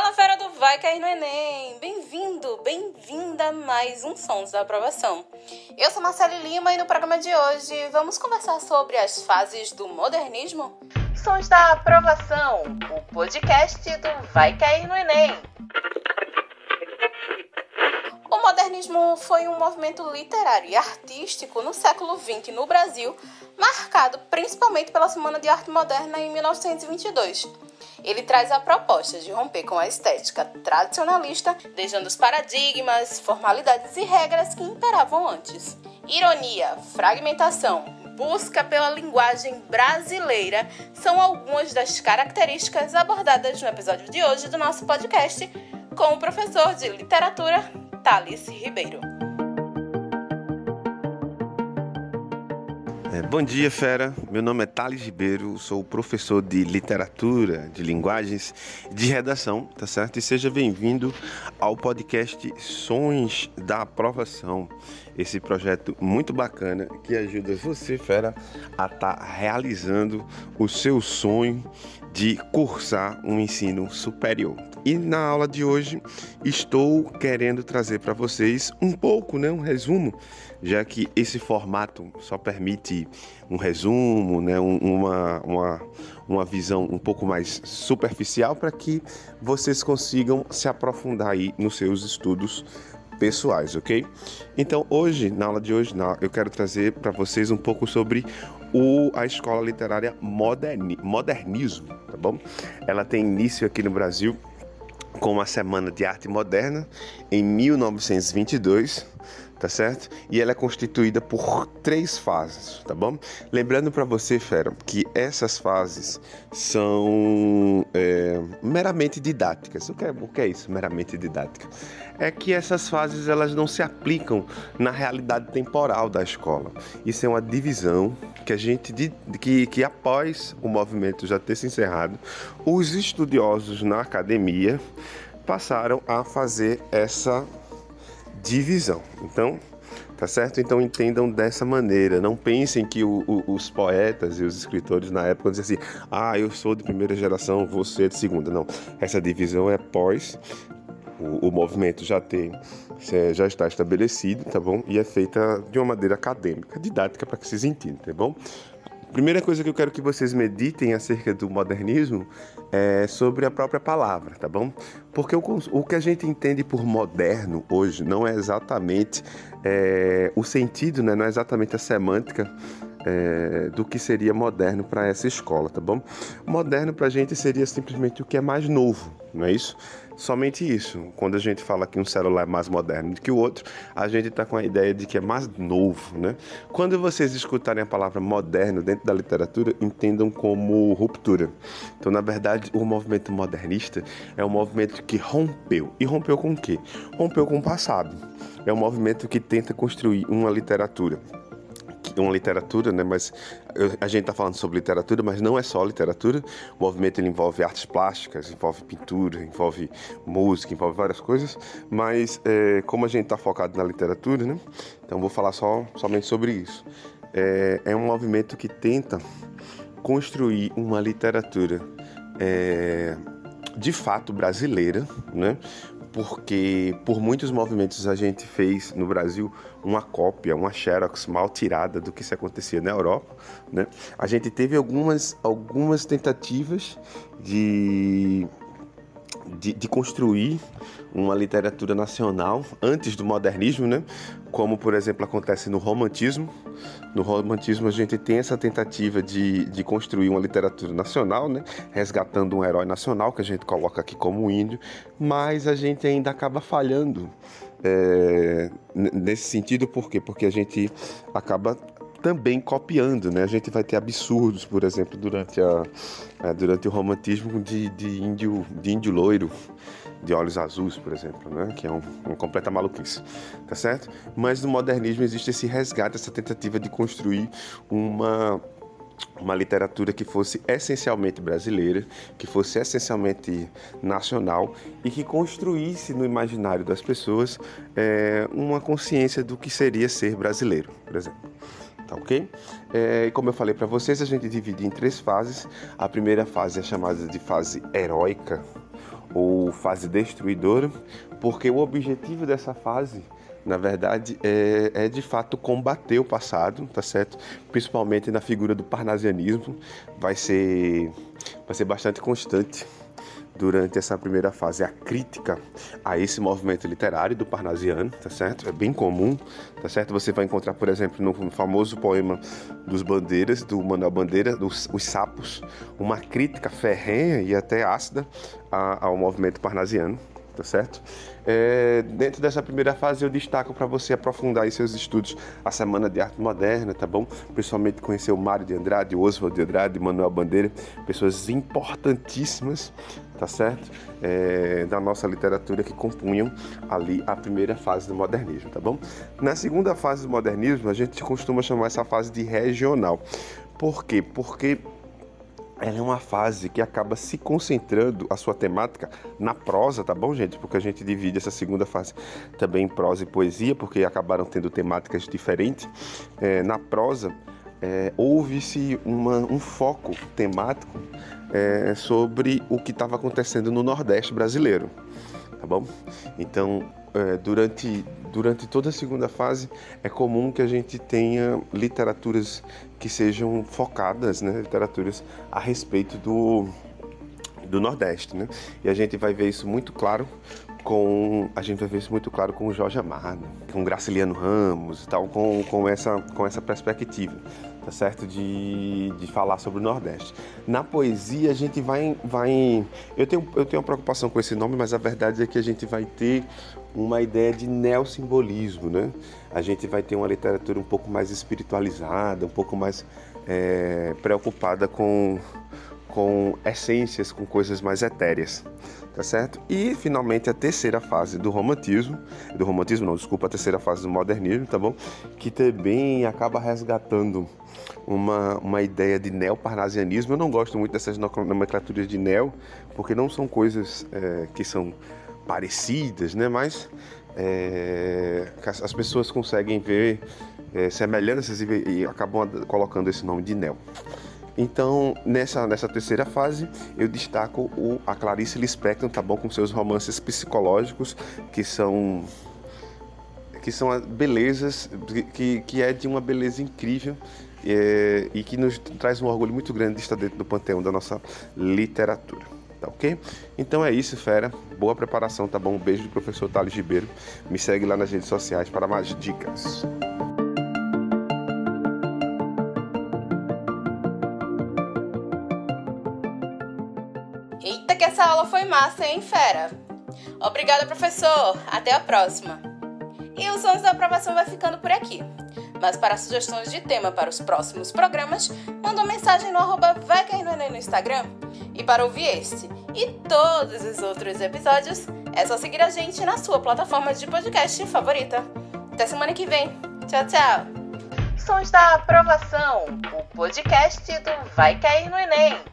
Fala fera do Vai Cair no Enem! Bem-vindo, bem-vinda a mais um Sons da Aprovação. Eu sou Marcele Lima e no programa de hoje vamos conversar sobre as fases do modernismo. Sons da Aprovação, o podcast do Vai Cair no Enem. O modernismo foi um movimento literário e artístico no século XX no Brasil, marcado principalmente pela Semana de Arte Moderna em 1922 ele traz a proposta de romper com a estética tradicionalista, deixando os paradigmas, formalidades e regras que imperavam antes. Ironia, fragmentação, busca pela linguagem brasileira são algumas das características abordadas no episódio de hoje do nosso podcast com o professor de literatura Thales Ribeiro. É, bom dia, fera. Meu nome é Thales Ribeiro, sou professor de literatura, de linguagens, de redação, tá certo? E seja bem-vindo ao podcast Sons da Aprovação. Esse projeto muito bacana que ajuda você, fera, a estar tá realizando o seu sonho de cursar um ensino superior. E na aula de hoje estou querendo trazer para vocês um pouco, né, um resumo já que esse formato só permite um resumo, né, uma, uma, uma visão um pouco mais superficial para que vocês consigam se aprofundar aí nos seus estudos pessoais, ok? Então hoje, na aula de hoje, eu quero trazer para vocês um pouco sobre o, a escola literária moderni, modernismo, tá bom? Ela tem início aqui no Brasil com a Semana de Arte Moderna em 1922 tá certo? E ela é constituída por três fases, tá bom? Lembrando para você, Fera, que essas fases são é, meramente didáticas. O que, é, o que é isso, meramente didática? É que essas fases elas não se aplicam na realidade temporal da escola. Isso é uma divisão que a gente que, que após o movimento já ter se encerrado, os estudiosos na academia passaram a fazer essa divisão. Então, tá certo? Então entendam dessa maneira. Não pensem que o, o, os poetas e os escritores na época diziam assim: ah, eu sou de primeira geração, você é de segunda. Não. Essa divisão é pós o, o movimento já tem já está estabelecido, tá bom? E é feita de uma maneira acadêmica, didática para que vocês entendam, tá bom? Primeira coisa que eu quero que vocês meditem acerca do modernismo é sobre a própria palavra, tá bom? Porque o, o que a gente entende por moderno hoje não é exatamente é, o sentido, né? não é exatamente a semântica é, do que seria moderno para essa escola, tá bom? Moderno para a gente seria simplesmente o que é mais novo, não é isso? Somente isso. Quando a gente fala que um celular é mais moderno do que o outro, a gente está com a ideia de que é mais novo, né? Quando vocês escutarem a palavra moderno dentro da literatura, entendam como ruptura. Então, na verdade, o movimento modernista é um movimento que rompeu. E rompeu com o quê? Rompeu com o passado. É um movimento que tenta construir uma literatura uma literatura, né? Mas a gente está falando sobre literatura, mas não é só literatura. O movimento envolve artes plásticas, envolve pintura, envolve música, envolve várias coisas. Mas é, como a gente está focado na literatura, né? Então vou falar só somente sobre isso. É, é um movimento que tenta construir uma literatura é, de fato brasileira, né? Porque por muitos movimentos a gente fez no Brasil uma cópia, uma xerox mal tirada do que se acontecia na Europa, né? A gente teve algumas algumas tentativas de de, de, construir uma literatura nacional antes do modernismo, né? como por exemplo acontece no romantismo. No romantismo a gente tem essa tentativa de, de construir uma literatura nacional, né? resgatando um herói nacional que a gente coloca aqui como índio, mas a gente ainda acaba falhando é, nesse sentido, por quê? Porque a gente acaba também copiando, né? A gente vai ter absurdos, por exemplo, durante, a, é, durante o romantismo de, de, índio, de índio loiro, de olhos azuis, por exemplo, né? Que é um, um completa maluquice, tá certo? Mas no modernismo existe esse resgate, essa tentativa de construir uma uma literatura que fosse essencialmente brasileira, que fosse essencialmente nacional e que construísse no imaginário das pessoas é, uma consciência do que seria ser brasileiro, por exemplo tá ok? É, como eu falei para vocês, a gente divide em três fases. A primeira fase é chamada de fase heróica ou fase destruidora, porque o objetivo dessa fase na verdade, é, é, de fato combater o passado, tá certo? Principalmente na figura do parnasianismo, vai ser, vai ser bastante constante durante essa primeira fase a crítica a esse movimento literário do parnasiano, tá certo? É bem comum, tá certo? Você vai encontrar, por exemplo, no famoso poema dos Bandeiras, do Manuel Bandeira, dos Os Sapos, uma crítica ferrenha e até ácida ao movimento parnasiano, tá certo? É, dentro dessa primeira fase, eu destaco para você aprofundar em seus estudos a Semana de Arte Moderna, tá bom? Principalmente conhecer o Mário de Andrade, o Oswald de Andrade, Manuel Bandeira, pessoas importantíssimas, tá certo? É, da nossa literatura que compunham ali a primeira fase do modernismo, tá bom? Na segunda fase do modernismo, a gente costuma chamar essa fase de regional. Por quê? Porque ela é uma fase que acaba se concentrando a sua temática na prosa, tá bom, gente? Porque a gente divide essa segunda fase também em prosa e poesia, porque acabaram tendo temáticas diferentes. É, na prosa, é, houve-se um foco temático é, sobre o que estava acontecendo no Nordeste brasileiro, tá bom? Então, é, durante, durante toda a segunda fase, é comum que a gente tenha literaturas que sejam focadas, né, literaturas a respeito do, do Nordeste, né? E a gente vai ver isso muito claro com a gente vai ver isso muito claro com o Jorge Amado, com Graciliano Ramos e tal, com, com, essa, com essa perspectiva, tá certo? De, de falar sobre o Nordeste. Na poesia a gente vai, vai eu tenho eu tenho uma preocupação com esse nome, mas a verdade é que a gente vai ter uma ideia de neossimbolismo, né? A gente vai ter uma literatura um pouco mais espiritualizada, um pouco mais é, preocupada com, com essências, com coisas mais etéreas, tá certo? E finalmente a terceira fase do romantismo, do romantismo não, desculpa, a terceira fase do modernismo, tá bom? Que também acaba resgatando uma, uma ideia de neoparnasianismo. Eu não gosto muito dessas nomenclaturas de neo, porque não são coisas é, que são parecidas, né? Mas é, as pessoas conseguem ver é, semelhanças e, e, acabam colocando esse nome de Neo. Então, nessa, nessa terceira fase, eu destaco o, a Clarice Lispector, tá bom? Com seus romances psicológicos, que são que são belezas, que, que é de uma beleza incrível é, e que nos traz um orgulho muito grande de estar dentro do panteão da nossa literatura tá ok? Então é isso, fera. Boa preparação, tá bom? Um beijo do professor Thales Ribeiro. Me segue lá nas redes sociais para mais dicas. Eita, que essa aula foi massa, hein, fera? Obrigada, professor. Até a próxima. E os Sons da Aprovação vai ficando por aqui. Mas para sugestões de tema para os próximos programas, manda uma mensagem no arroba vai cair no, no Instagram. E para ouvir este e todos os outros episódios, é só seguir a gente na sua plataforma de podcast favorita. Até semana que vem. Tchau, tchau. Sons da Aprovação, o podcast do Vai Cair no Enem.